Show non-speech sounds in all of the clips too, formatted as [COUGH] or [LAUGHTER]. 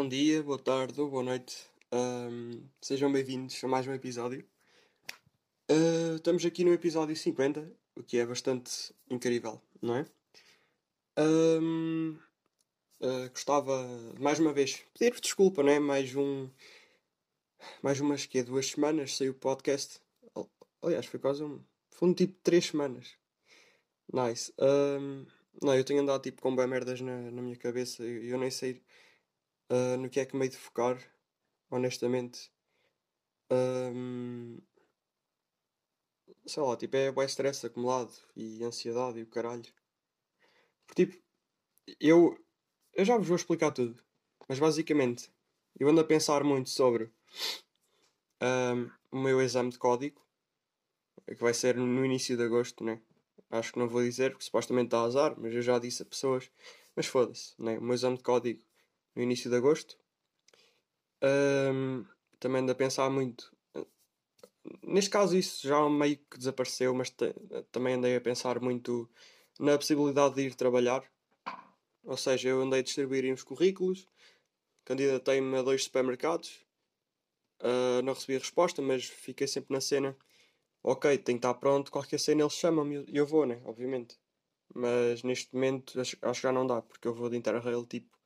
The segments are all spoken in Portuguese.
Bom dia, boa tarde ou boa noite. Ahm, sejam bem-vindos a mais um episódio. Ah, estamos aqui no episódio 50, o que é bastante incrível, não é? Ahm, ah, gostava, mais uma vez, pedir desculpa, não é? Mais um. Mais umas que duas semanas saiu o podcast. Al- Aliás, foi quase um. Foi um tipo de três semanas. Nice. Ahm, não, eu tenho andado tipo com bem merdas na, na minha cabeça e eu, nem sei ah, no que é que me hei de focar, honestamente. Ahm, sei lá, tipo, é bué stress acumulado e ansiedade e o caralho. Porque tipo, eu, eu já vos vou explicar tudo, mas basicamente eu ando a pensar muito sobre ahm, o meu exame de código, que vai ser no início de agosto, né? Acho que não vou dizer, porque supostamente a azar, mas eu já disse a pessoas. Mas foda-se, né? O meu exame de código no início de agosto. Ahm, também ando a pensar muito. Neste caso, isso já meio que desapareceu, mas te- também andei a pensar muito na possibilidade de ir trabalhar. Ou seja, eu andei a distribuir uns currículos, candidatei-me a dois supermercados, ah, não recebi resposta, mas fiquei sempre na cena. Ok, tem que estar pronto, qualquer cena eles chamam-me e eu vou, né? Obviamente. Mas neste momento acho, acho que já não dá, porque eu vou de Interrail tipo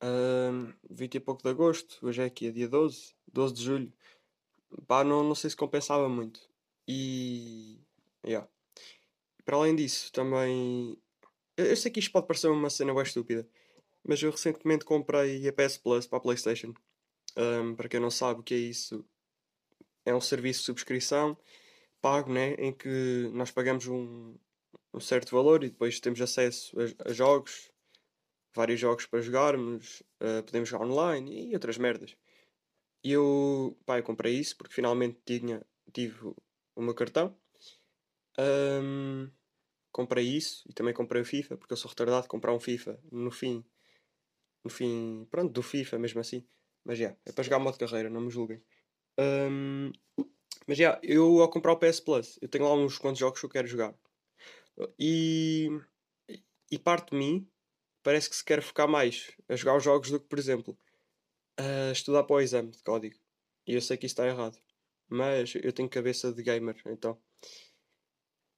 ahm, 20 e pouco de agosto, hoje é aqui, é dia 12, 12 de julho. Pá, não, não sei se compensava muito. E. Yeah. Para além disso, também. Eu, eu sei que isto pode parecer uma cena bem estúpida, mas eu recentemente comprei a PS Plus para a PlayStation. Ahm, para quem não sabe o que é isso, é um serviço de subscrição pago, né? Em que nós pagamos um, um certo valor e depois temos acesso a, a jogos, vários jogos para jogarmos, ah, podemos jogar online e outras merdas. E eu, pá, eu comprei isso porque finalmente tinha, tive o meu cartão. Ahm, comprei isso e também comprei o FIFA porque eu sou retardado de comprar um FIFA no fim, no fim, pronto, do FIFA mesmo assim. Mas já, é para jogar modo carreira, não me julguem. Ahm, mas já, eu ao comprar o PS Plus, eu tenho lá uns quantos jogos que eu quero jogar. E, e parte de mim parece que se quer focar mais a jogar os jogos do que, por exemplo, a estudar para o exame de código. E eu sei que isso está errado. Mas eu tenho cabeça de gamer, então.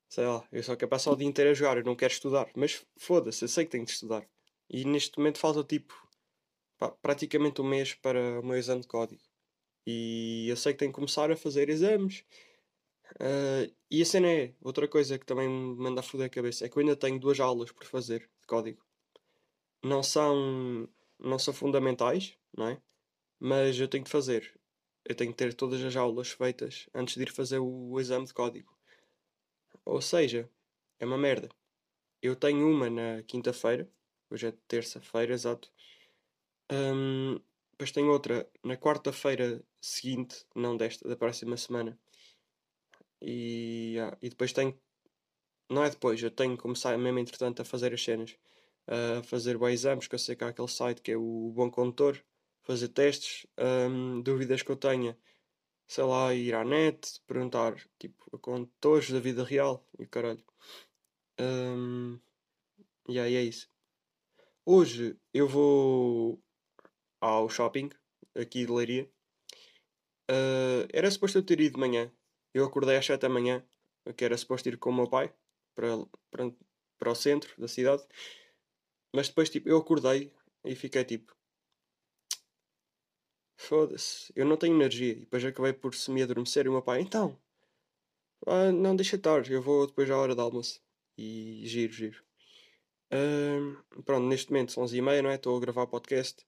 Sei lá, eu só quero passar o dia inteiro a jogar, eu não quero estudar. Mas foda-se, eu sei que tenho de estudar. E neste momento falta tipo pá, praticamente um mês para o meu exame de código. E eu sei que tenho que começar a fazer exames. Ah, e a cena é, outra coisa que também me manda a foder a cabeça, é que eu ainda tenho duas aulas por fazer de código. Não são, não são fundamentais, não é? Mas eu tenho de fazer. Eu tenho que ter todas as aulas feitas antes de ir fazer o, o exame de código. Ou seja, é uma merda. Eu tenho uma na quinta-feira, hoje é terça-feira, exato. Ahm, depois tenho outra na quarta-feira seguinte, não desta, da próxima semana. E, ah, e depois tenho. Não é depois, eu tenho que começar mesmo entretanto a fazer as cenas. Fazer o exames, que eu sei que há aquele site que é o Bom Condutor, fazer testes, ahm, dúvidas que eu tenha, sei lá, ir à net, perguntar tipo a condutores da vida real e caralho. Ahm, e aí é isso. Hoje eu vou ao shopping aqui de Leiria. Ah, era suposto eu ter ido de manhã. Eu acordei às 7 da manhã, que era suposto ir com o meu pai para, para, para o centro da cidade. Mas depois, tipo, eu acordei e fiquei tipo. Foda-se, eu não tenho energia. E depois acabei por se me adormecer e o meu pai, então, ah, não deixa estar, eu vou depois à hora do almoço. E giro, giro. Pronto, neste momento são 11h30, não é? Estou a gravar podcast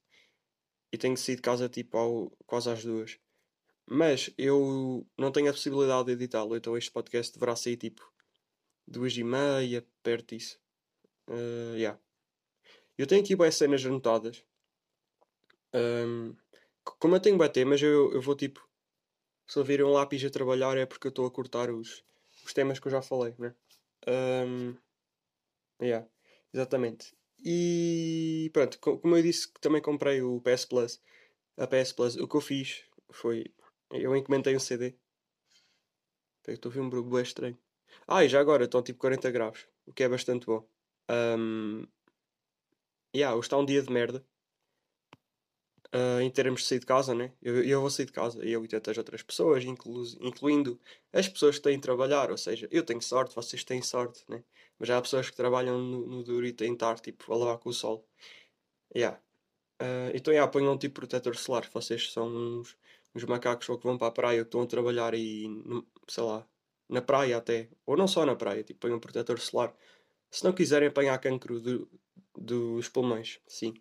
e tenho que sair de casa tipo ao, quase às duas. Mas eu não tenho a possibilidade de editá-lo, então este podcast deverá sair tipo duas e meia, perto disso. Ah, yeah. Eu tenho aqui boas cenas anotadas. C- como eu tenho bué temas, eu, eu vou tipo. Se ouvirem um lápis a trabalhar é porque eu estou a cortar os, os temas que eu já falei, né? Ahm, yeah, exatamente. E pronto, co- como eu disse que também comprei o PS Plus, a PS Plus, o que eu fiz foi. Eu encomendei um CD. Estou a ver um barulho estranho. Ah, e já agora estão tipo 40 graus, o que é bastante bom. Ahm, yeah, hoje está um dia de merda. uh, em termos de sair de casa, né? Eu, eu vou sair de casa, eu e tantas outras pessoas, inclu incluindo as pessoas que têm de trabalhar, ou seja, eu tenho sorte, vocês têm sorte, né? Mas há pessoas que trabalham no, no duro e têm de estar tipo, a lavar com o sol. Yeah. Uh, então, yeah, ponham um tipo protetor solar. Vocês são uns, uns macacos ou que vão para a praia ou que estão a trabalhar e, sei lá, na praia até. Ou não só na praia, tipo, ponham um protetor solar. Se não quiserem apanhar cancro do, dos pulmões, sim.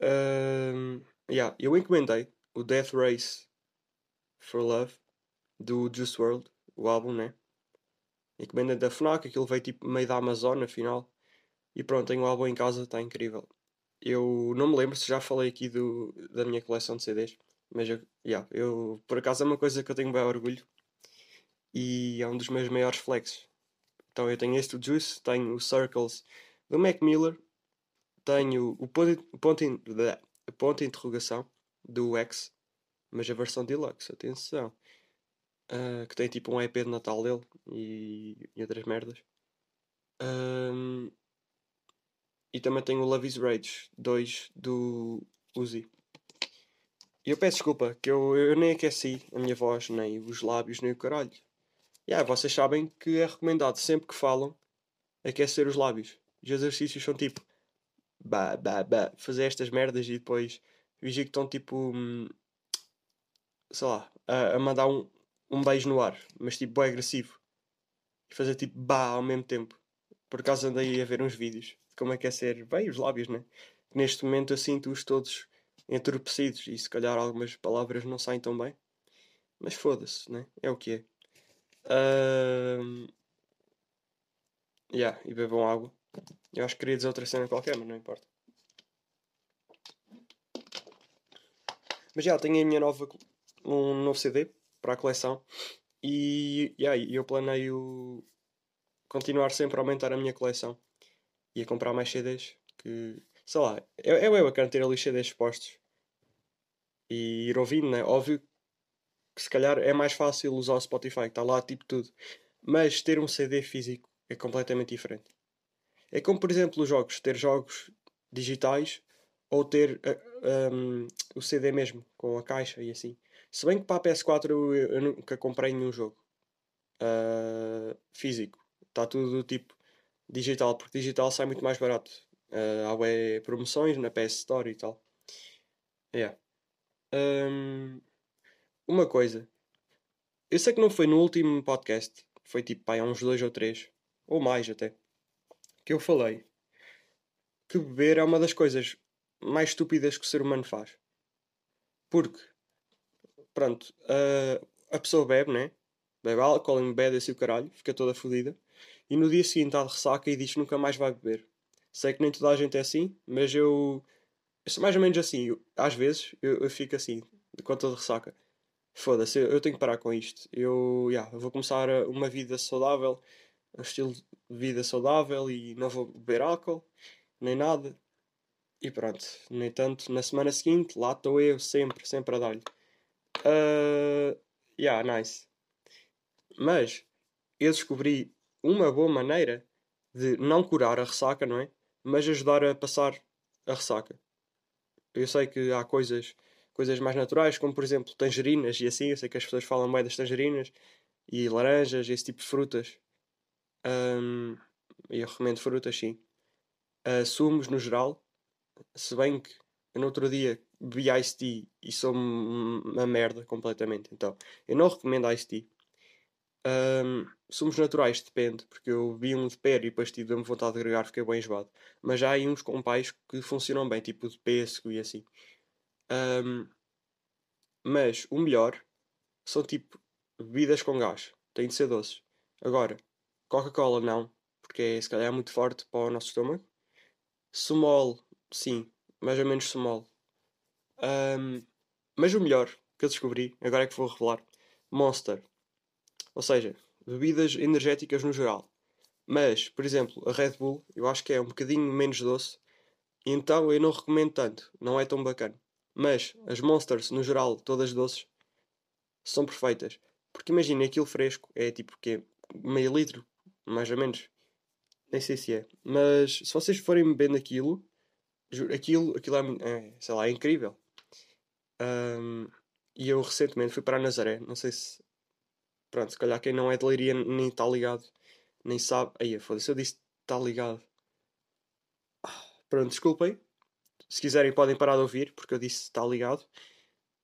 Uh, yeah, eu encomendei o Death Race for Love do Juice World, o álbum, né? Encomendei da FNAC, aquilo veio tipo meio da Amazon, afinal. E pronto, tenho o álbum em casa, está incrível. Eu não me lembro se já falei aqui do, da minha coleção de CDs, mas eu, yeah, eu, por acaso é uma coisa que eu tenho bem orgulho e é um dos meus maiores flexes. Então eu tenho este do Juice, tenho o Circles do Mac Miller, tenho o ponto, ponto, ponto de interrogação do X, mas a versão deluxe, atenção. Uh, que tem tipo um EP de Natal dele e, e outras merdas. Um, e também tenho o Love is Rage 2 do Uzi. E eu peço desculpa, que eu, eu nem aqueci a minha voz, nem os lábios, nem o caralho. E yeah, vocês sabem que é recomendado sempre que falam aquecer os lábios. Os exercícios são tipo bah, bah, bah, fazer estas merdas e depois vigir que estão tipo hum, sei lá, a, a mandar um, um beijo no ar, mas tipo bem agressivo. E fazer tipo bah ao mesmo tempo. Por acaso andei a ver uns vídeos como é que é ser bem os lábios, né? Neste momento eu sinto-os todos entorpecidos e se calhar algumas palavras não saem tão bem. Mas foda-se, né? É o que é. Uh... Yeah, e bebam água. Eu acho que queria dizer outra cena qualquer, mas não importa. Mas já, tenho a minha nova, um novo CD para a coleção. E yeah, eu planeio continuar sempre a aumentar a minha coleção ia comprar mais CDs. Que, sei lá, é, é bem bacana ter ali CDs expostos e ir ouvindo, né? Óbvio que se calhar é mais fácil usar o Spotify, que está lá tipo tudo. Mas ter um CD físico é completamente diferente. É como, por exemplo, os jogos, ter jogos digitais ou ter uh, eh, um, ehm, o CD mesmo, com a caixa e assim. Se bem que para a PS4 eu, eu nunca comprei nenhum jogo uh, físico. Está tudo tipo digital, porque digital sai muito mais barato. Uh, há promoções na PS Store e tal. Yeah. Um, uma coisa. Eu sei que não foi no último podcast, foi tipo pai, há uns dois ou três, ou mais até, que eu falei que beber é uma das coisas mais estúpidas que o ser humano faz. Porque, pronto, uh, a pessoa bebe, né? Bebe álcool, embebe-se o caralho, fica toda fodida e no dia seguinte está de ressaca e diz que nunca mais vai beber. Sei que nem toda a gente é assim, mas eu, eu sou mais ou menos assim. Eu, às vezes eu, eu, fico assim, com toda ressaca. Foda-se, eu, eu, tenho que parar com isto. Eu, yeah, vou começar uma vida saudável, um estilo de vida saudável e não vou beber álcool, nem nada. E pronto, no entanto, na semana seguinte, lá estou eu, sempre, sempre a dar-lhe. Uh, yeah, nice. Mas eu descobri uma boa maneira de não curar a ressaca, não é? Mas ajudar a passar a ressaca. Eu sei que há coisas, coisas mais naturais, como por exemplo tangerinas e assim. Eu sei que as pessoas falam bem das tangerinas e laranjas, esse tipo de frutas. Um, eu recomendo frutas, sim. Uh, sumos no geral. Se bem que eu no outro dia bebi iced tea e sou uma merda completamente. Então eu não recomendo iced tea. Um, sumos naturais, depende, porque eu vi um de pera e depois tive-me vontade de agregar, fiquei bem enjoado. Mas já há aí uns com pais que funcionam bem, tipo de pêssego e assim. Um, mas o melhor são tipo bebidas com gás, têm de ser doces. Agora, Coca-Cola não, porque é se calhar muito forte para o nosso estômago. Sumol, sim, mais ou menos sumol. Um, mas o melhor que eu descobri, agora é que vou revelar, Monster. Ou seja, bebidas energéticas no geral. Mas, por exemplo, a Red Bull eu acho que é um bocadinho menos doce, então eu não recomendo tanto, não é tão bacana. Mas as Monsters, no geral, todas doces, são perfeitas. Porque imagina, aquilo fresco é tipo que meio litro, mais ou menos. Nem sei se é. Mas se vocês forem bebendo aquilo, aquilo, aquilo é, é sei lá, é incrível. Um, e eu recentemente fui para Nazaré. Não sei se. Pronto, se calhar quem não é de Leiria nem está ligado, nem sabe. Aí, foda-se, eu disse está ligado. Pronto, desculpem. Se quiserem, podem parar de ouvir, porque eu disse está ligado.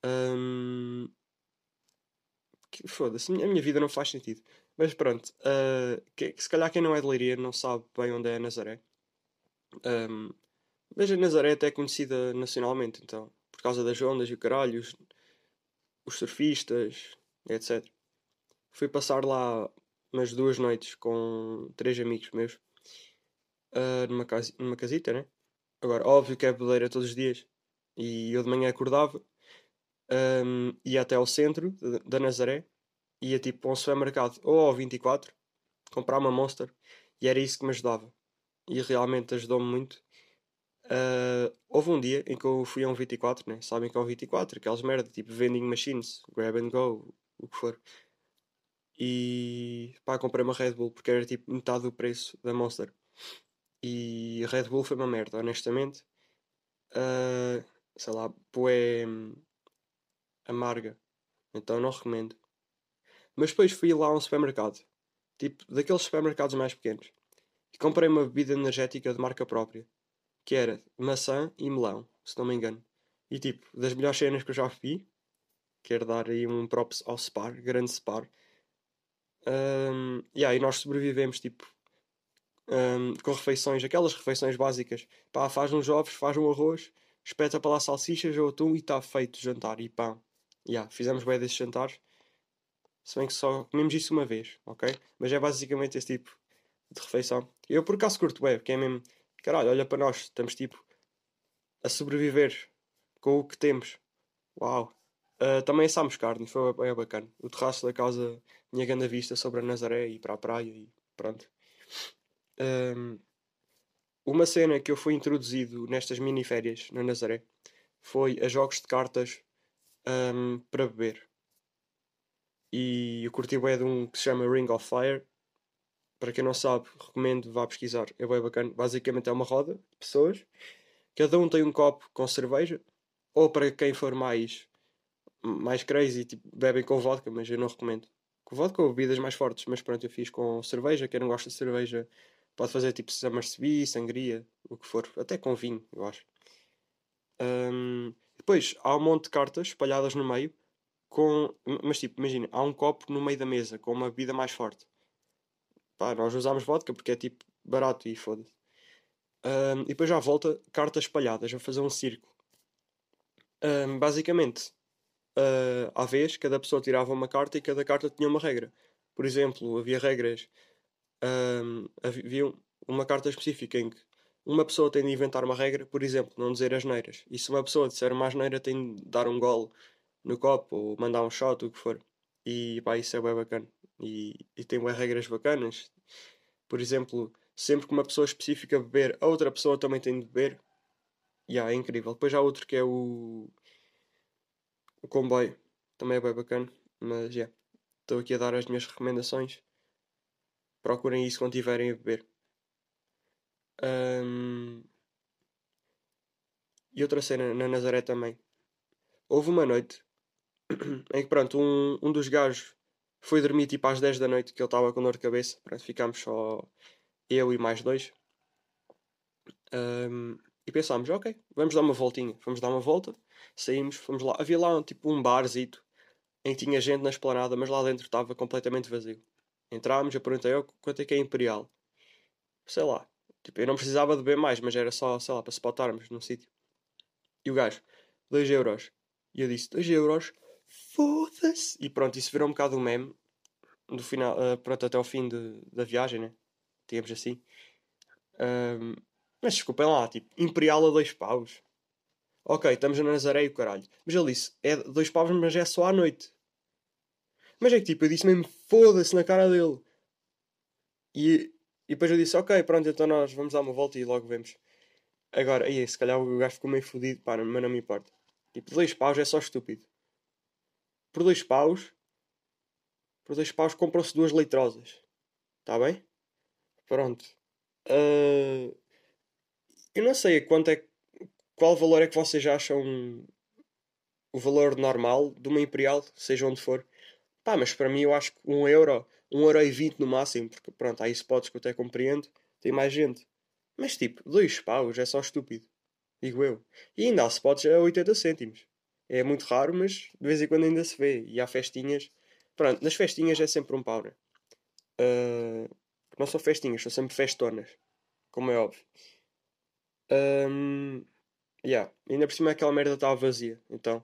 Um... Foda-se, a minha vida não faz sentido. Mas pronto, uh, que, que, se calhar quem não é de Leiria não sabe bem onde é Nazaré. Um, mas a Nazaré até é conhecida nacionalmente, então, por causa das ondas e o caralho, os, os surfistas, etc. Fui passar lá umas duas noites com três amigos meus, uh, numa, casa, numa casita, né? Agora, óbvio que é boleira todos os dias, e eu de manhã acordava, um, ia até ao centro da Nazaré, ia tipo a um supermercado ou ao 24, comprar uma Monster, e era isso que me ajudava. E realmente ajudou-me muito. Uh, houve um dia em que eu fui a um 24, né? sabem que é um 24, aquelas merda, tipo vending machines, grab and go, o que for. E pá, comprei uma Red Bull porque era tipo metade do preço da Monster. E a Red Bull foi uma merda, honestamente. Uh, sei lá, poé amarga. Então não recomendo. Mas depois fui lá a um supermercado, tipo daqueles supermercados mais pequenos, e comprei uma bebida energética de marca própria, que era maçã e melão, se não me engano. E tipo, das melhores cenas que eu já vi, quero dar aí um props ao Spar, grande Spar. Um, yeah, e nós sobrevivemos tipo um, com refeições, aquelas refeições básicas. Pá, faz uns ovos, faz um arroz, espeta para lá salsichas ou atum e está feito jantar e pão. Yeah, fizemos bem desses jantares. Se bem que só comemos isso uma vez, ok? Mas é basicamente esse tipo de refeição. Eu por acaso curto bem, porque é mesmo. Caralho, olha para nós, estamos tipo a sobreviver com o que temos. Uau! Uh, também assámos carne, foi bem bacana. O terraço da casa tinha grande vista sobre a Nazaré e para a praia e pronto. Um, uma cena que eu fui introduzido nestas mini férias na Nazaré foi a jogos de cartas um, para beber. E eu curti bem de um que se chama Ring of Fire. Para quem não sabe, recomendo, vá pesquisar. É bem bacana. Basicamente é uma roda de pessoas. Cada um tem um copo com cerveja. Ou para quem for mais, mais crazy, tipo, bebem com vodka, mas eu não recomendo. Com vodka ou bebidas mais fortes. Mas pronto, eu fiz com cerveja. Quem não gosta de cerveja pode fazer tipo Summersby, sangria, o que for. Até com vinho, eu acho. Um, depois há um monte de cartas espalhadas no meio com. Mas tipo, imagina, há um copo no meio da mesa com uma bebida mais forte. Pá, nós usamos vodka porque é tipo barato e foda-se. Um, e depois já volta cartas espalhadas a fazer um círculo. Um, basicamente, uh, à vez, cada pessoa tirava uma carta e cada carta tinha uma regra. Por exemplo, havia regras. Um, havia uma carta específica em que uma pessoa tem de inventar uma regra, por exemplo, não dizer as neiras. E se uma pessoa disser uma asneira, tem de dar um golo no copo ou mandar um shot, o que for. E pá, isso é bem bacana. E, e tem bem regras bacanas. Por exemplo, sempre que uma pessoa específica beber, a outra pessoa também tem de beber. E yeah, é incrível. Depois há outro que é o. O comboio. Também é bem bacana. Mas. Yeah, estou aqui a dar as minhas recomendações. Procurem isso quando tiverem a beber. Um... E outra cena na Nazaré também. Houve uma noite em que pronto, um, um dos gajos foi dormir tipo às 10 da noite que ele estava com dor de cabeça. Pronto, ficámos só eu e mais dois. Um, e pensámos, ok, vamos dar uma voltinha. Fomos dar uma volta, saímos, fomos lá. Havia lá tipo um barzito em que tinha gente na esplanada, mas lá dentro estava completamente vazio. Entrámos, eu perguntei oh, quanto é que é Imperial. Sei lá. Tipo, eu não precisava de beber mais, mas era só, sei lá, para spotarmos num sítio. E o gajo, 2 euros. E eu disse, 2 euros? Foda-se. E pronto, isso virou um bocado um meme do final, uh, pronto, até o fim de, da viagem, né? Digamos assim. Um, mas desculpem lá, tipo, Imperial a dois paus. Ok, estamos na Nazaré e o caralho. Mas ele disse, é dois paus, mas é só à noite. Mas é que tipo, eu disse mesmo foda-se na cara dele. E, e depois eu disse, ok, pronto, então nós vamos dar uma volta e logo vemos. Agora, aí, se calhar o gajo ficou meio fodido, pá, mas não me importa. Tipo, dois paus é só estúpido por dois paus, por dois paus compram-se duas litrosas. Está bem? Pronto. Uh, eu não sei quanto é qual valor é que vocês acham o valor normal de uma Imperial, seja onde for. Pá, mas para mim eu acho que um euro, um euro e vinte no máximo, porque pronto, há spots que eu até compreendo, tem mais gente. Mas tipo, dois paus é só estúpido. Digo eu. E ainda há spots a 80 cêntimos. É muito raro, mas de vez em quando ainda se vê. E há festinhas. Pronto, nas festinhas é sempre um pau, né? Uh, não são festinhas, são sempre festonas. Como é óbvio. Um, yeah. Ainda por cima aquela merda estava vazia. Então,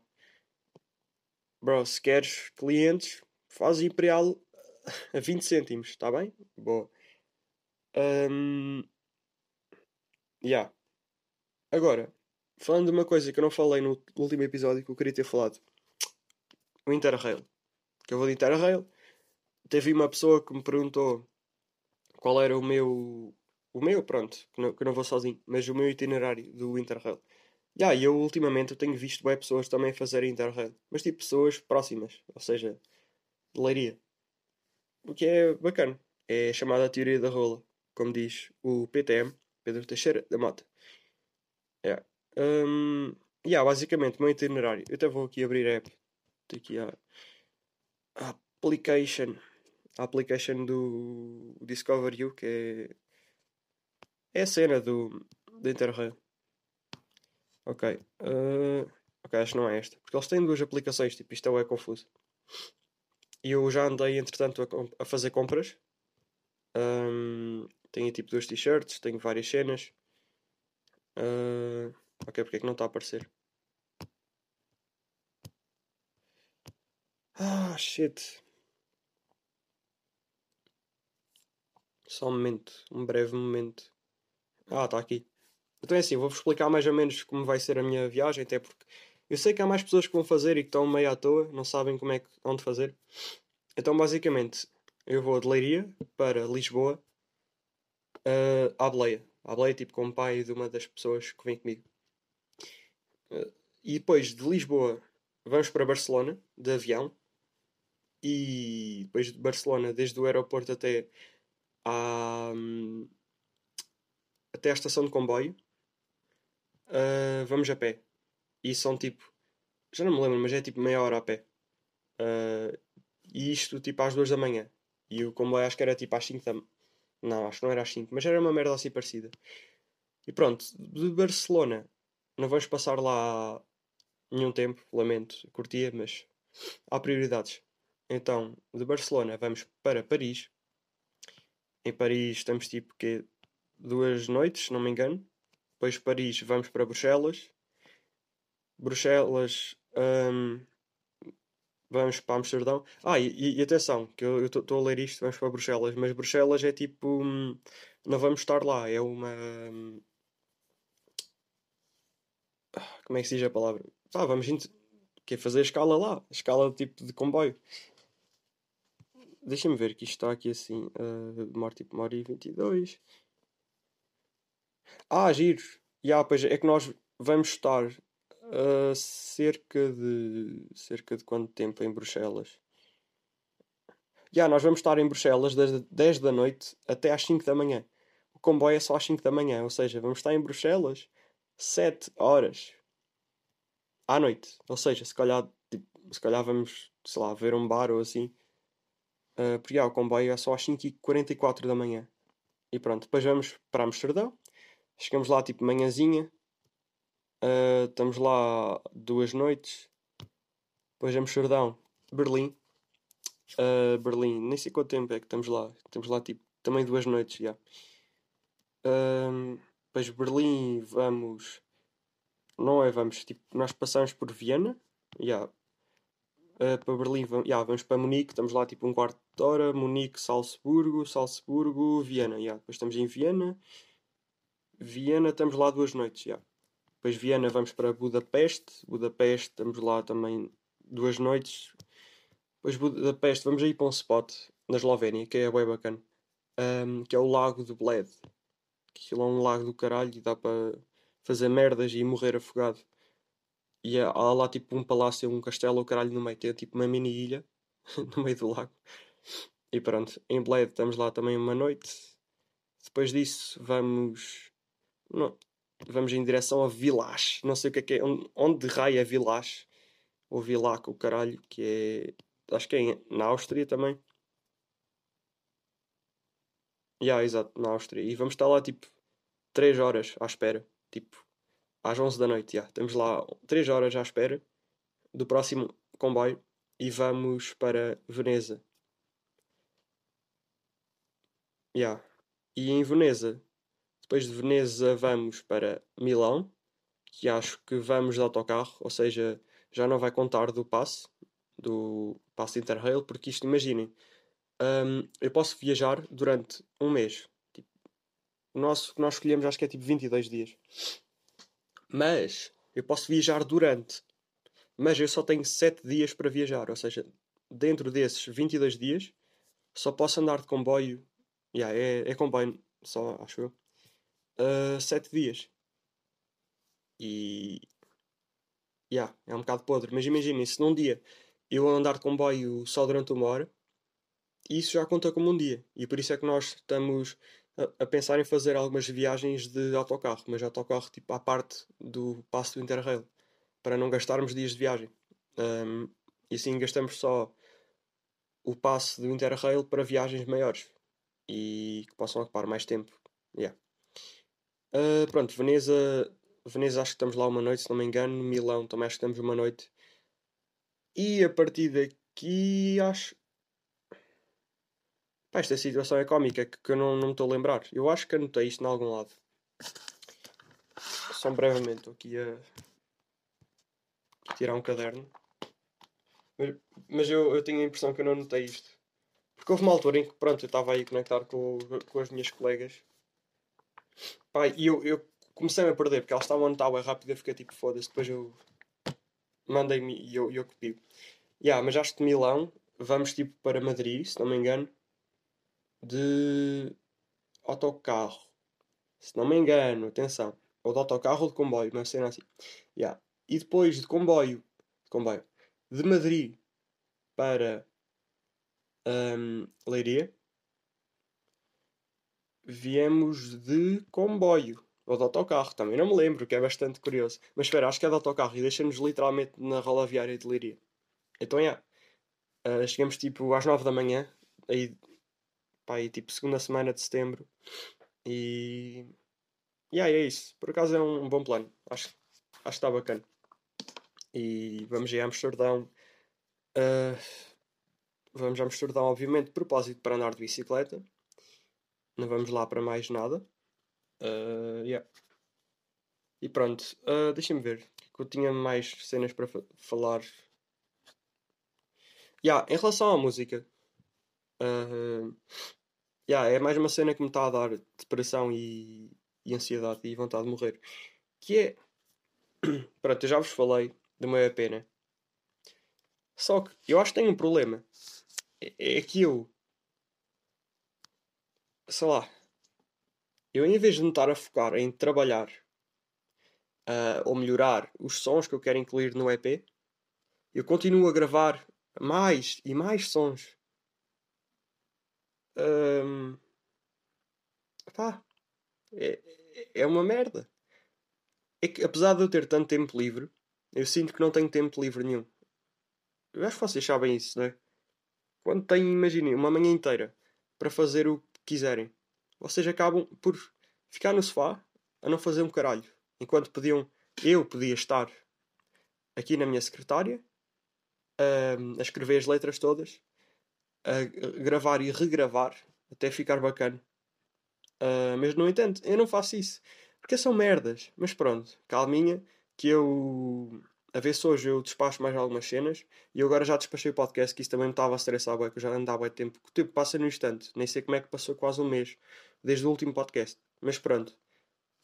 bro, se queres clientes, faz Imperial a 20 cêntimos, está bem? Boa. Um, yeah. Agora, falando de uma coisa que eu não falei no último episódio que eu queria ter falado: o Interrail. Que eu vou de Interrail. Teve uma pessoa que me perguntou qual era o meu. O meu, pronto, que, não, que não vou sozinho, mas o meu itinerário do Interrail. Yeah, e eu ultimamente eu tenho visto bem pessoas também fazerem Interrail, mas tipo pessoas próximas, ou seja, de leiria. O que é bacana. É chamada a teoria da rola, como diz o PTM, Pedro Teixeira da Mota. Yeah. Um, yeah, basicamente, o meu itinerário. Eu até vou aqui abrir a app. Tem aqui a, application. A application do Discover You, que é, é a cena do, do Interrail. Ok. Uh, ok, acho que não é esta. Porque eles têm duas aplicações, tipo, isto é, é confuso. E eu já andei, entretanto, a, a fazer compras. Um, tenho tipo duas t-shirts, tenho várias cenas. Uh, ok, porque é que não está a aparecer? Ah, shit. Só um momento, um breve momento. Ah, está aqui. Então é assim, vou-vos explicar mais ou menos como vai ser a minha viagem, até porque eu sei que há mais pessoas que vão fazer e que estão meio à toa, não sabem como é que onde fazer. Então basicamente eu vou de Leiria para Lisboa uh, à Bleia. À Bleia tipo com o pai de uma das pessoas que vem comigo. E depois de Lisboa vamos para Barcelona de avião. E depois de Barcelona, desde o aeroporto até à, até à estação de comboio, uh, vamos a pé. E são tipo, já não me lembro, mas é tipo meia hora a pé. Uh, e isto tipo às duas da manhã. E o comboio acho que era tipo às 5 da Não, acho que não era às 5, mas era uma merda assim parecida. E pronto, de Barcelona não vamos passar lá nenhum tempo, lamento, curtia, mas há prioridades. Então, de Barcelona vamos para Paris. Em Paris estamos tipo que duas noites, se não me engano. Depois Paris vamos para Bruxelas. Bruxelas um, vamos para Amsterdão. Ah, e, e atenção, que eu estou a ler isto, vamos para Bruxelas, mas Bruxelas é tipo. Hum, não vamos estar lá, é uma. Hum, como é que se diz a palavra? Ah, vamos que é fazer escala lá, escala tipo de comboio. Deixa-me ver que isto está aqui assim. Uh, demora tipo uma hora e 22. Ah, giros. Yeah, pois é que nós vamos estar Uh, cerca de. cerca de quanto tempo em Bruxelas? Já, yeah, nós vamos estar em Bruxelas desde 10 da noite até às 5 da manhã. O comboio é só às 5 da manhã, ou seja, vamos estar em Bruxelas 7 horas à noite. Ou seja, se calhar, tipo, se calhar vamos, sei lá, ver um bar ou assim. Uh, porque yeah, o comboio é só às 5h44 da manhã. E pronto, depois vamos para Amsterdão. Chegamos lá tipo manhãzinha, Uh, estamos lá duas noites. Depois Amsterdão, Berlim. Uh, Berlim, nem sei quanto tempo é que estamos lá. Estamos lá tipo também duas noites já. Uh, depois Berlim, vamos. Não é, vamos. Tipo, nós passamos por Viena. Yeah. Uh, para Berlim, vamos, yeah, vamos para Munique, estamos lá tipo um quarto de hora. Munique, Salzburgo, Salzburgo, Viena. Yeah. Depois estamos em Viena. Viena, estamos lá duas noites. Yeah. Depois Viena vamos para Budapeste. Budapeste estamos lá também duas noites. Depois Budapeste vamos aí para um spot na Eslovénia que é bem bacana. Um, que é o Lago de Bled. Aquilo é um lago do caralho e dá para fazer merdas e morrer afogado. E há lá tipo um palácio, um castelo, o caralho no meio. Tem tipo uma mini ilha [LAUGHS] no meio do lago. E pronto, em Bled estamos lá também uma noite. Depois disso vamos. Não, vamos em direção a Village. Não sei o que é que é. Onde, raio é Village? ou Vilac, o caralho, que é. Acho que é na Áustria também. Yeah, exato, na Áustria. E vamos estar lá tipo 3 horas à espera. Tipo, às 11 da noite, yeah. Estamos lá 3 horas à espera do próximo comboio e vamos para Veneza. Yeah. E em Veneza, depois de Veneza vamos para Milão, que acho que vamos de autocarro, ou seja, já não vai contar do passe, do passe Interrail, porque isto, imaginem, um, eu posso viajar durante um mês. O nosso que nós escolhemos acho que é tipo 22 dias. Mas eu posso viajar durante. Mas eu só tenho 7 dias para viajar, ou seja, dentro desses 22 dias só posso andar de comboio. Yeah, é, é comboio só, acho eu. Uh, 7 dias. E. Yeah, é um bocado podre. Mas imaginem, se num dia eu andar de comboio só durante uma hora, isso já conta como um dia. E por isso é que nós estamos a, pensar em fazer algumas viagens de autocarro, mas autocarro tipo à parte do passo do Interrail, para não gastarmos dias de viagem. Um, e assim gastamos só o passe do Interrail para viagens maiores e que possam ocupar mais tempo. Yeah. Uh, pronto, Veneza, Veneza acho que estamos lá uma noite, se não me engano. Milão também acho que estamos uma noite. E a partir daqui acho. Pá, esta situação é cómica que, que eu não, não me estou a lembrar. Eu acho que anotei isto em algum lado. Só brevemente, aqui a... tirar um caderno. Mas, mas eu, eu tenho a impressão que eu não anotei isto. Porque houve uma altura em que pronto, eu estava aí a conectar com, com as minhas colegas. E eu, eu comecei-me a perder, porque elas estavam a anotar rápido e eu fiquei tipo, foda-se, depois eu mandei-me e eu, eu copio. Yeah, mas acho que de Milão vamos tipo para Madrid, se não me engano de autocarro. Se não me engano, atenção. Ou de autocarro ou de comboio, uma cena assim. Yeah. E depois de comboio, de comboio, de Madrid para um, Leiria, viemos de comboio. Ou de autocarro, também não me lembro, que é bastante curioso. Mas espera, acho que é de autocarro e deixa-nos literalmente na rodoviária de Leiria. Então, yeah. Uh, chegamos tipo às 9 da manhã, aí pá, aí, tipo segunda semana de setembro. E. E aí é isso. Por acaso é um, bom plano. Acho, acho que está bacana. E vamos ir a Amsterdão. Uh, vamos a Amsterdão, obviamente, de propósito para andar de bicicleta. Não vamos lá para mais nada. Uh, yeah. E pronto, uh, deixem-me ver. Que eu tinha mais cenas para fa falar. Yeah, em relação à música, uh, yeah, é mais uma cena que me está a dar depressão e, e ansiedade e vontade de morrer. Que é. [CLEARS THROAT] Pronto, eu já vos falei meu EP, né? Só que eu acho que tenho um problema. É, é que eu. Sei lá. Eu, em vez de me estar a focar em trabalhar uh, ou melhorar os sons que eu quero incluir no EP, eu continuo a gravar mais e mais sons um, pá, é, é uma merda. É que apesar de eu ter tanto tempo livre, eu sinto que não tenho tempo livre nenhum. Eu acho que vocês sabem isso, não é? Quando têm, imaginem, uma manhã inteira para fazer o que quiserem, vocês acabam por ficar no sofá a não fazer um caralho. Enquanto podiam, eu podia estar aqui na minha secretária a escrever as letras todas a gravar e regravar até ficar bacana. Uh, mas no entanto, eu não faço isso porque são merdas. Mas pronto, calminha, que eu a ver se hoje eu despacho mais algumas cenas e eu agora já despachei o podcast que isso também me estava a estressar bué, que eu já andava há tempo, o tempo passa no instante, nem sei como é que passou quase um mês desde o último podcast, mas pronto.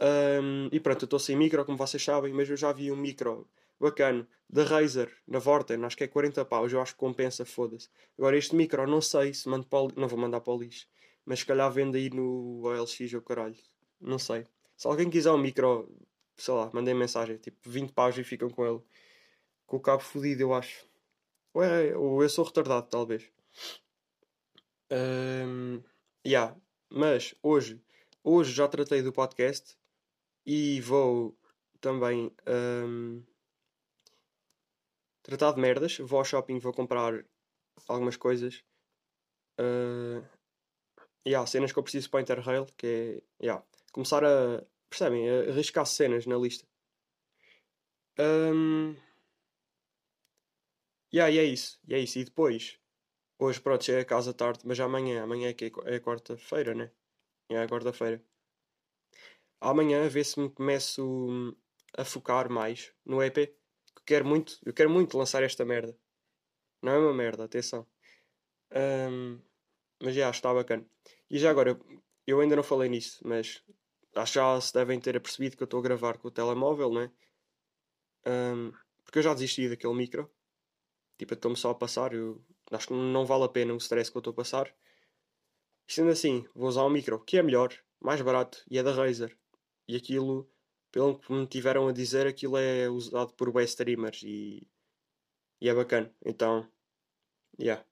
Um, e pronto, eu estou sem micro, como vocês sabem, mas eu já vi um micro bacana da Razer, na Vorten, acho que é 40 paus, eu acho que compensa, foda-se. Agora este micro, não sei se mando para o, não vou mandar para o lixo, mas se calhar vende aí no OLX ou caralho, não sei. Se alguém quiser um micro, sei lá, mandem mensagem, tipo 20 paus e ficam com ele, com o cabo fodido, eu acho. Ou, é, ou eu sou retardado, talvez. Um, yeah. Mas hoje, hoje já tratei do podcast e vou também. Um, tratar de merdas. Vou ao shopping, vou comprar algumas coisas. Uh, yeah, cenas que eu preciso para o Interrail, que é yeah, começar a. Percebem? A arriscar cenas na lista. Um, yeah, e é isso. E é isso. E depois, hoje pronto, chego a casa tarde, mas amanhã, amanhã é que é, é quarta-feira, né? É quarta-feira. Amanhã vê se me começo hum, a focar mais no EP. Quero muito, eu quero muito lançar esta merda. Não é uma merda, atenção. Um, mas já está bacana. E já agora, eu ainda não falei nisso, mas acho que já se devem ter apercebido que eu estou a gravar com o telemóvel, não é? Um, porque eu já desisti daquele micro. Tipo, estou-me só a passar. Eu acho que não vale a pena o stress que eu estou a passar. E sendo assim, vou usar um micro que é melhor, mais barato e é da Razer. E aquilo, pelo que me tiveram a dizer, aquilo é usado por web streamers e, e é bacana. Então, yeah.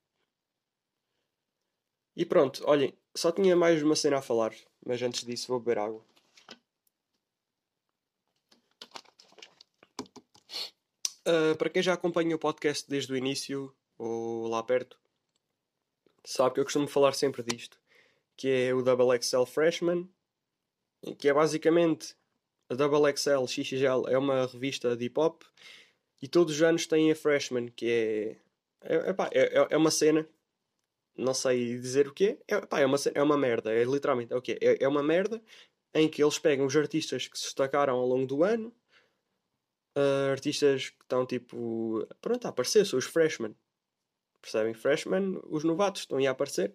E pronto, olhem, só tinha mais uma cena a falar, mas antes disso vou beber água. Uh, para quem já acompanha o podcast desde o início, ou lá perto, sabe que eu costumo falar sempre disto, que é o Double XL Freshman, que é basicamente a Double XL XXL é uma revista de hip hop e todos os anos tem a Freshman, que é é, epá, é, é, é uma cena, não sei dizer o que é, epá, é, uma, é uma merda, é literalmente é o que é, é uma merda em que eles pegam os artistas que se destacaram ao longo do ano uh, artistas que estão tipo pronto a aparecer, são os freshmen. Percebem? Freshmen, os novatos estão aí a aparecer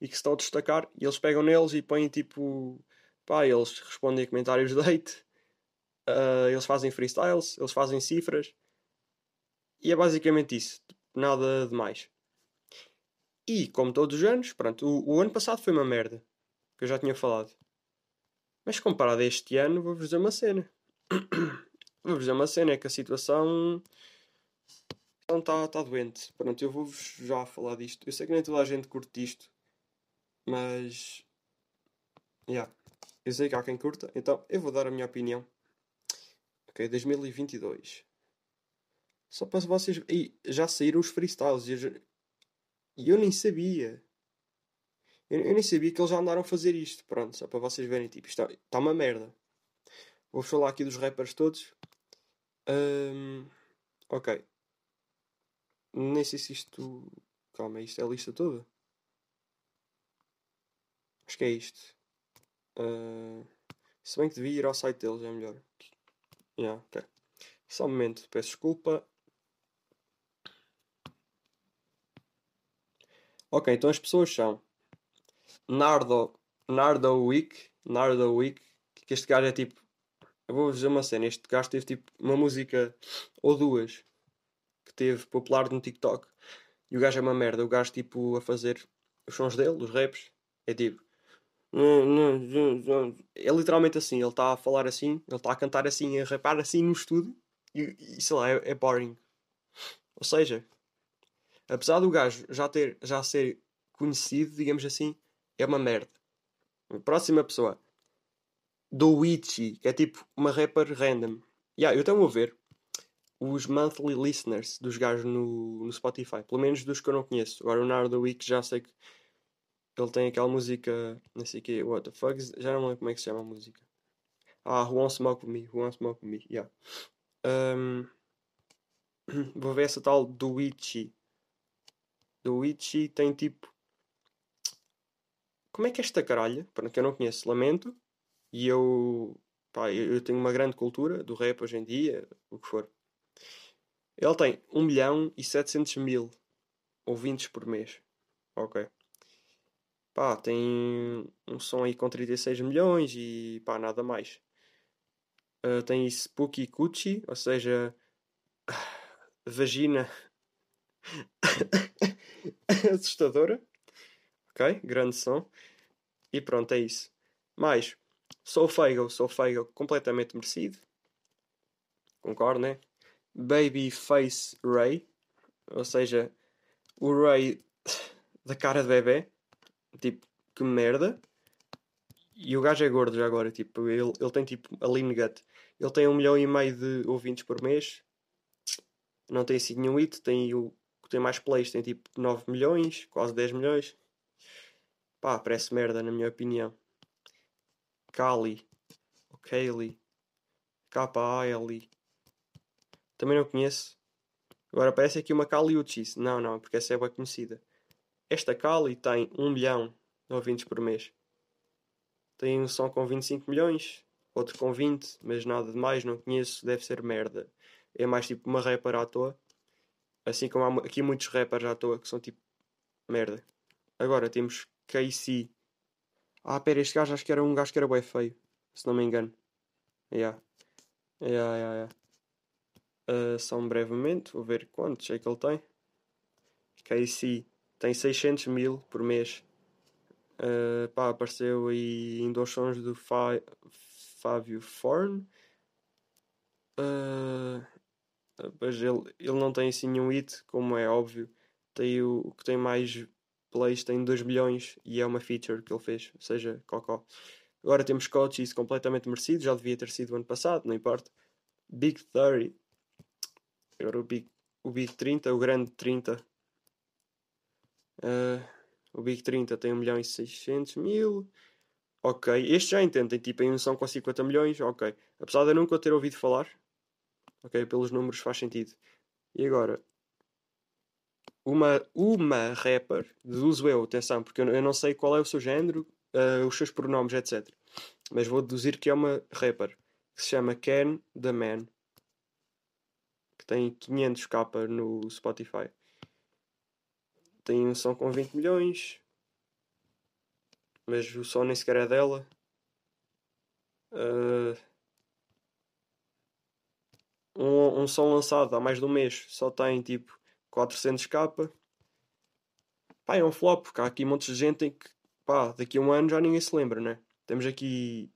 e que se estão a destacar e eles pegam neles e põem tipo pá, eles respondem a comentários de hate, uh, eles fazem freestyles, eles fazem cifras e é basicamente isso, nada de mais. E como todos os anos, pronto, o, o ano passado foi uma merda, que eu já tinha falado. Mas comparado a este ano, vou-vos dizer uma cena. [COUGHS] Vou-vos dizer uma cena, é que a situação está tá doente. Pronto, eu vou-vos já falar disto. Eu sei que nem toda a gente curte isto, mas. Yeah. Eu sei que há quem curta, então eu vou dar a minha opinião. Ok, 2022. Só para vocês. E já saíram os freestyles e eu, nem sabia. Eu, nem sabia que eles já andaram a fazer isto. Pronto, só para vocês verem. Tipo, está tá uma merda. Vou falar aqui dos rappers todos. Um, ok. Nem sei se isto. Calma, isto é a lista toda? Acho que é isto. Uh, se bem que devia ir ao site deles, é melhor. Yeah, ok. Só um momento, peço desculpa. Ok, então as pessoas são Nardo, Nardo Week, Nardo Week, que este gajo é tipo eu vou dizer uma cena. Este gajo teve tipo uma música ou duas que teve popular no TikTok. E o gajo é uma merda. O gajo tipo a fazer os sons dele, os raps. É tipo. É literalmente assim. Ele está a falar assim. Ele está a cantar assim, a rapar assim no estúdio. E, e sei lá, é, é boring. Ou seja, apesar do gajo já ter já ser conhecido, digamos assim, é uma merda. Próxima pessoa do Witchy, que é tipo uma rapper random. Yeah, eu estou a ver os monthly listeners dos gajos no, no Spotify, pelo menos dos que eu não conheço. Agora o Nardo Week já sei que ele tem aquela música, não sei o que, what the fuck, já não lembro como é que se chama a música. Ah, Who Wants Smoke With Me, Who Wants Smoke With Me, yeah. Um, [CLEARS THROAT] vou ver essa tal do Witchy. Do Witchy tem tipo. Como é que é esta caralha? Para que eu não conheço, lamento. E eu, pá, eu tenho uma grande cultura do rap hoje em dia, o que for. Ele tem 1 milhão e 700 mil ouvintes por mês. Ok. Pá, tem um som aí com 36 milhões e pá, nada mais. Uh, tem Spooky Coochie, ou seja, [LAUGHS] vagina [COUGHS] assustadora. Ok, grande som. E pronto, é isso. Mais, Sou Fagel, sou Fagel completamente merecido. Concordo, né? Babyface Ray, ou seja, o Ray [COUGHS] da cara de bebê, tipo, que merda. E o gajo é gordo já agora, tipo, ele, ele tem tipo a lean gut. Ele tem um milhão e meio de ouvintes por mês. Não tem assim nenhum hit, tem o tem mais plays, tem tipo 9 milhões, quase 10 milhões. Pá, parece merda na minha opinião. Kali, ou Kaylee, K-A-L-I. Também não conheço. Agora parece aqui uma Kali Uchis. Não, não, porque essa é bem conhecida. Esta Kali tem 1 milhão de ouvintes por mês. Tem um som com 25 milhões, outro com 20, mas nada de mais, não conheço, deve ser merda. É mais tipo uma rapper à toa. Assim como há aqui muitos rappers à toa que são tipo merda. Agora temos KC. Ah, pera, este gajo acho que era um gajo que era bem feio, se não me engano. Yeah. Yeah, yeah, yeah. Uh, só um brevemente, vou ver quantos é que ele tem. KC tem 600 mil por mês. Uh, pá, apareceu aí em dois sons do Fa Fábio Forn. Uh, ele, ele não tem assim nenhum hit, como é óbvio. Tem o, o que tem mais plays tem 2 milhões e é uma feature que ele fez, ou seja, cocó. Agora temos coaches completamente merecido, já devia ter sido ano passado, não importa. Big 30. Agora o Big, o Big 30, o grande 30. Uh, o Big 30 tem 1 milhão e 600 mil. Ok, este já entendo, tem tipo em unção com 50 milhões. Ok, apesar de eu nunca ter ouvido falar. Ok, pelos números faz sentido. E agora, uma, uma rapper, deduzo eu, atenção, porque eu, eu não sei qual é o seu género, uh, os seus pronomes, etc. Mas vou deduzir que é uma rapper que se chama Ken the Man, que tem 500k no Spotify tem um som com 20 milhões, mas o som nem sequer é dela. Uh, um, um som lançado há mais de um mês só tem tipo 400k. Pá, é um flop, porque há aqui um monte de gente em que pá, daqui a um ano já ninguém se lembra, né? Temos aqui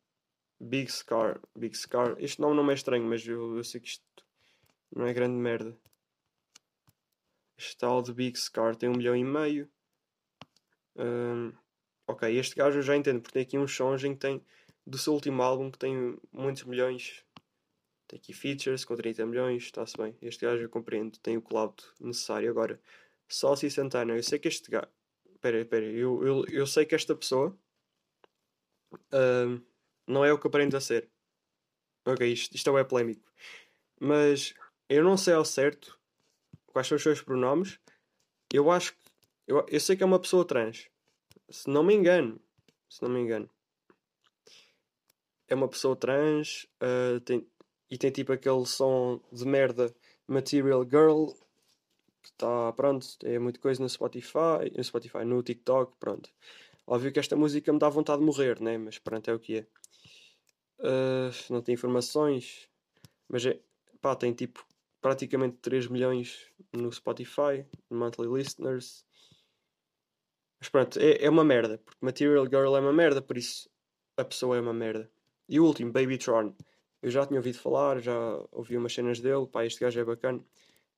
Big Scar. Big Scar. Este nome não é estranho, mas eu, eu sei que isto não é grande merda. Este tal de Big Scar tem um milhão e meio. Um, ok, este gajo eu já entendo, porque tem aqui uns sons em que tem do seu último álbum que tem muitos milhões. Tem aqui features com 30 milhões, está-se bem. Este gajo eu compreendo, tem o cloud necessário. Agora, Saucy Santana, eu sei que este gajo. Espera, espera, eu, eu, eu sei que esta pessoa um, não é o que aparenta ser. Ok, isto, isto é polémico. Mas eu não sei ao certo quais são os seus pronomes. Eu acho que. Eu, eu sei que é uma pessoa trans. Se não me engano. Se não me engano. É uma pessoa trans uh, tem, e tem tipo aquele som de merda Material Girl que está, pronto, é muita coisa no Spotify, no Spotify, no TikTok, pronto. Óbvio que esta música me dá vontade de morrer, né? Mas pronto, é o que é. Uh, não tem informações, mas é, pá, tem tipo praticamente 3 milhões no Spotify, monthly listeners. Mas pronto, é, é uma merda, porque Material Girl é uma merda, por isso a pessoa é uma merda. E o último, Baby Tron. Eu já tinha ouvido falar, já ouvi umas cenas dele, pá, este gajo é bacana,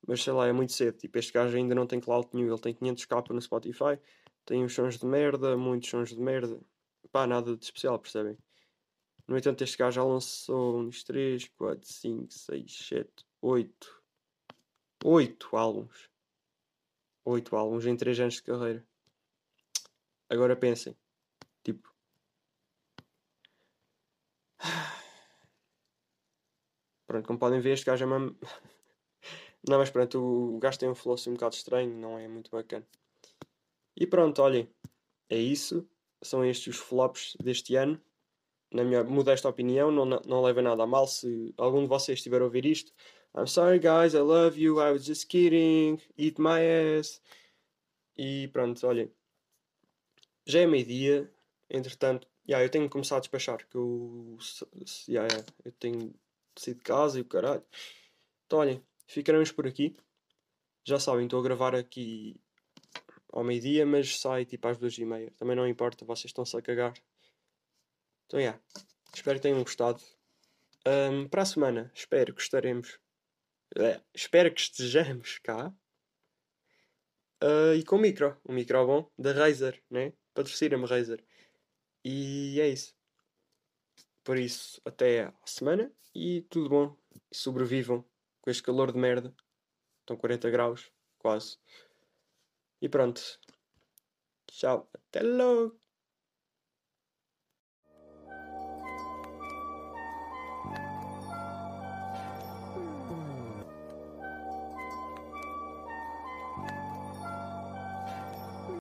mas sei lá, é muito cedo. Tipo, este gajo ainda não tem cloud nenhum, ele tem 500k no Spotify, tem uns sons de merda, muitos sons de merda, pá, nada de especial, percebem? No entanto, este gajo já lançou uns 3, 4, 5, 6, 7, 8. 8 álbuns. 8 álbuns em 3 anos de carreira. Agora pensem. Tipo. Pronto, como podem ver, este gajo é uma. [LAUGHS] não, mas pronto, o gajo tem um flow um bocado estranho, não é muito bacana. E pronto, olhem. É isso. São estes os flops deste ano na minha modesta opinião, não, não leva nada a mal se algum de vocês estiver a ouvir isto. I'm sorry guys, I love you, I was just kidding, eat my ass. E pronto, olhem. Já é meio-dia, entretanto, yeah, eu tenho que começar a despachar, que eu, yeah, yeah, eu tenho de sair de casa e o caralho. Então olhem, ficaremos por aqui. Já sabem, estou a gravar aqui ao meio-dia, mas sai tipo às duas e meia. Também não importa, vocês estão-se a cagar. Então, yeah. Espero que tenham gostado. Um, para a semana, espero que estaremos. É, espero que estejamos cá. Uh, e com o micro. Um micro bom da Razer, né? Patrocina-me Razer. E é isso. Por isso, até a semana e tudo bom. E sobrevivam com este calor de merda. Estão 40 graus, quase. E pronto. Tchau. Até logo.